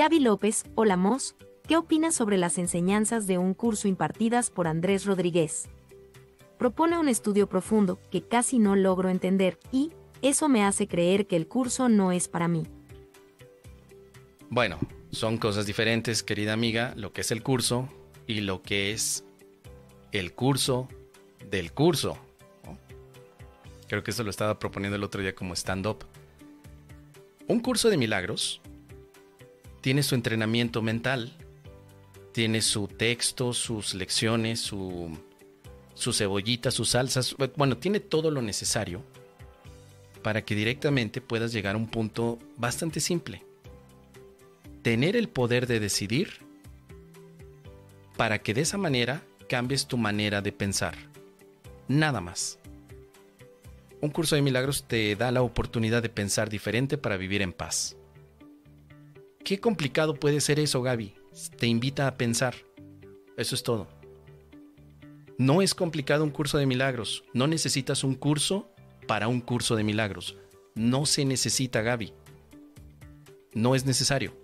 Gaby López, hola Mos, ¿qué opinas sobre las enseñanzas de un curso impartidas por Andrés Rodríguez? Propone un estudio profundo que casi no logro entender y eso me hace creer que el curso no es para mí. Bueno, son cosas diferentes, querida amiga, lo que es el curso y lo que es el curso del curso. Creo que eso lo estaba proponiendo el otro día como stand-up. Un curso de milagros tiene su entrenamiento mental, tiene su texto, sus lecciones, su, su cebollita, sus salsas, bueno, tiene todo lo necesario para que directamente puedas llegar a un punto bastante simple. Tener el poder de decidir para que de esa manera cambies tu manera de pensar. Nada más. Un curso de milagros te da la oportunidad de pensar diferente para vivir en paz. Qué complicado puede ser eso, Gaby. Te invita a pensar. Eso es todo. No es complicado un curso de milagros. No necesitas un curso para un curso de milagros. No se necesita, Gaby. No es necesario.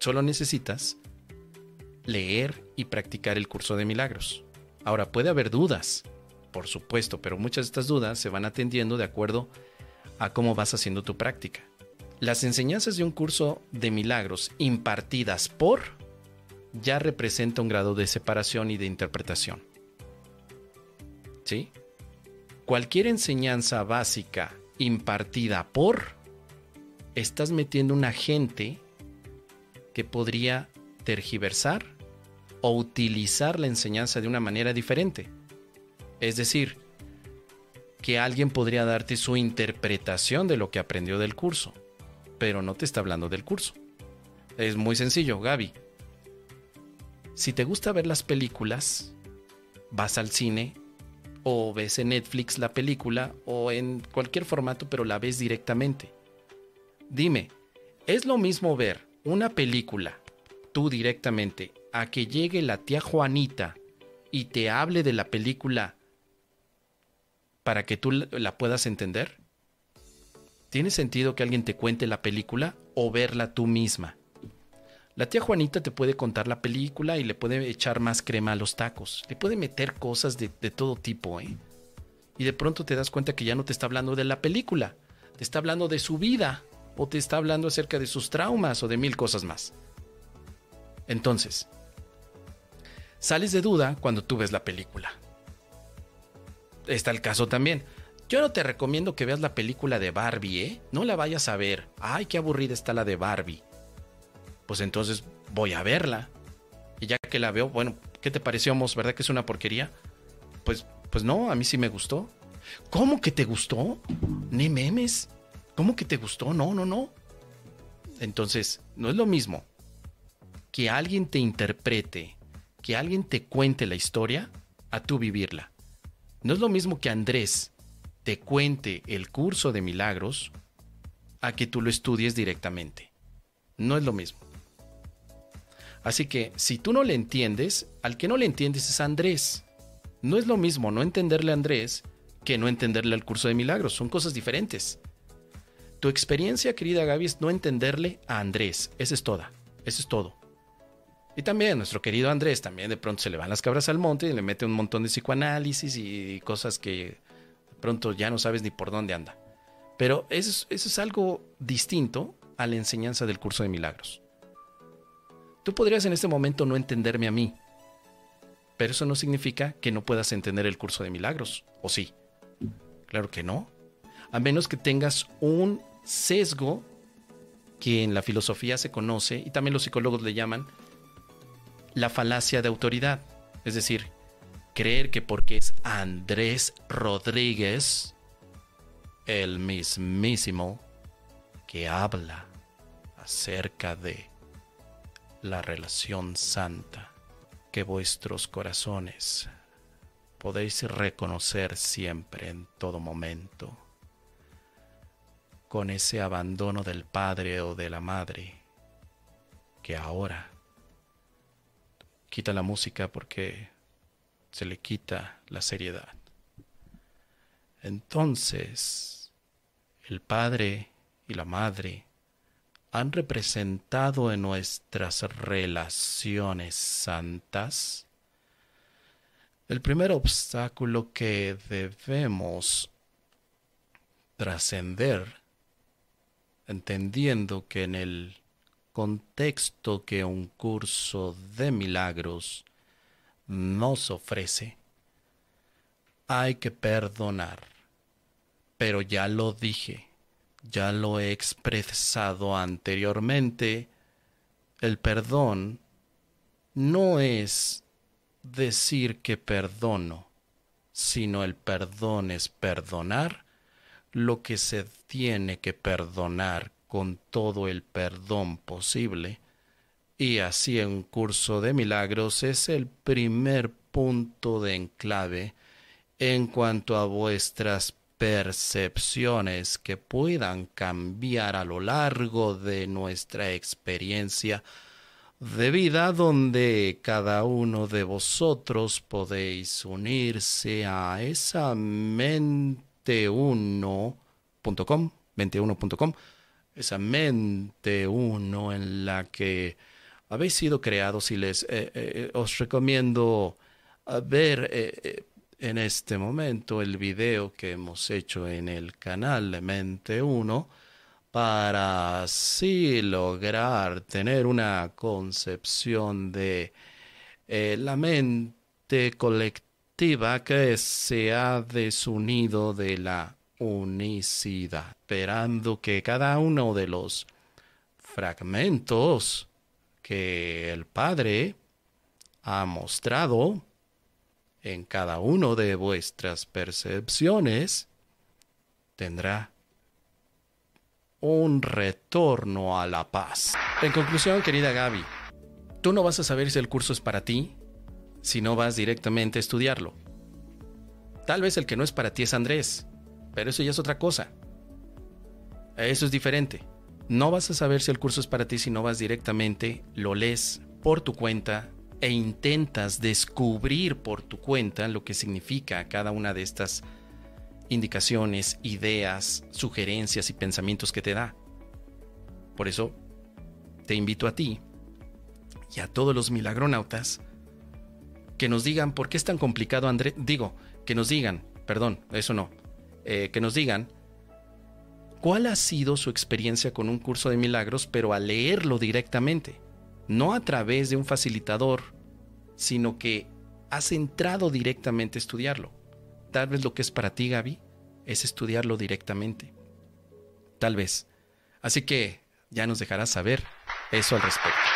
Solo necesitas leer y practicar el curso de milagros. Ahora, puede haber dudas por supuesto, pero muchas de estas dudas se van atendiendo de acuerdo a cómo vas haciendo tu práctica. Las enseñanzas de un curso de milagros impartidas por ya representa un grado de separación y de interpretación. ¿Sí? Cualquier enseñanza básica impartida por, estás metiendo un agente que podría tergiversar o utilizar la enseñanza de una manera diferente. Es decir, que alguien podría darte su interpretación de lo que aprendió del curso, pero no te está hablando del curso. Es muy sencillo, Gaby. Si te gusta ver las películas, vas al cine o ves en Netflix la película o en cualquier formato, pero la ves directamente. Dime, ¿es lo mismo ver una película tú directamente a que llegue la tía Juanita y te hable de la película para que tú la puedas entender? ¿Tiene sentido que alguien te cuente la película o verla tú misma? La tía Juanita te puede contar la película y le puede echar más crema a los tacos. Le puede meter cosas de, todo tipo, ¿eh? Y de pronto te das cuenta que ya no te está hablando de la película, te está hablando de su vida, o te está hablando acerca de sus traumas o de mil cosas más. Entonces, sales de duda cuando tú ves la película está el caso también. Yo no te recomiendo que veas la película de Barbie, ¿eh? No la vayas a ver. Ay, qué aburrida está la de Barbie. Pues entonces voy a verla. Y ya que la veo, bueno, ¿qué te pareció, Mos? ¿Verdad que es una porquería? Pues, pues no, a mí sí me gustó. ¿Cómo que te gustó? Ni memes. ¿Cómo que te gustó? No, no, no. Entonces, no es lo mismo que alguien te interprete, que alguien te cuente la historia, a tú vivirla. No es lo mismo que Andrés te cuente el curso de milagros a que tú lo estudies directamente. No es lo mismo. Así que si tú no le entiendes, al que no le entiendes es Andrés. No es lo mismo no entenderle a Andrés que no entenderle al curso de milagros. Son cosas diferentes. Tu experiencia, querida Gaby, es no entenderle a Andrés. Esa es toda. Eso es todo. Y también nuestro querido Andrés, también de pronto se le van las cabras al monte y le mete un montón de psicoanálisis y cosas que pronto ya no sabes ni por dónde anda. Pero eso, es algo distinto a la enseñanza del curso de milagros. Tú podrías en este momento no entenderme a mí, pero eso no significa que no puedas entender el curso de milagros, ¿o sí? Claro que no. A menos que tengas un sesgo que en la filosofía se conoce y también los psicólogos le llaman la falacia de autoridad. Es decir, creer que porque es Andrés Rodríguez, el mismísimo, que habla acerca de la relación santa que vuestros corazones podéis reconocer siempre en todo momento, con ese abandono del padre o de la madre que ahora quita la música porque se le quita la seriedad. Entonces, el padre y la madre han representado en nuestras relaciones santas, el primer obstáculo que debemos trascender, entendiendo que en el contexto que un curso de milagros nos ofrece, hay que perdonar. Pero ya lo dije, ya lo he expresado anteriormente, el perdón no es decir que perdono, sino el perdón es perdonar lo que se tiene que perdonar con todo el perdón posible. Y así en curso de milagros es el primer punto de enclave en cuanto a vuestras percepciones que puedan cambiar a lo largo de nuestra experiencia de vida donde cada uno de vosotros podéis unirse a esa mente1.com, 21.com, esa mente uno en la que habéis sido creados y les eh, eh, eh, os recomiendo ver en este momento el video que hemos hecho en el canal Mente 1 para así lograr tener una concepción de la mente colectiva que se ha desunido de la unicidad, esperando que cada uno de los fragmentos que el Padre ha mostrado en cada uno de vuestras percepciones, tendrá un retorno a la paz. En conclusión, querida Gaby, tú no vas a saber si el curso es para ti si no vas directamente a estudiarlo. Tal vez el que no es para ti es Andrés, pero eso ya es otra cosa. Eso es diferente. No vas a saber si el curso es para ti si no vas directamente, lo lees por tu cuenta e intentas descubrir por tu cuenta lo que significa cada una de estas indicaciones, ideas, sugerencias y pensamientos que te da. Por eso, te invito a ti y a todos los milagronautas que nos digan por qué es tan complicado, André. Digo, que nos digan, perdón, eso no, eh, que nos digan cuál ha sido su experiencia con un curso de milagros, pero al leerlo directamente no a través de un facilitador, sino que has entrado directamente a estudiarlo. Tal vez lo que es para ti, Gaby, es estudiarlo directamente. Tal vez. Así que ya nos dejarás saber eso al respecto.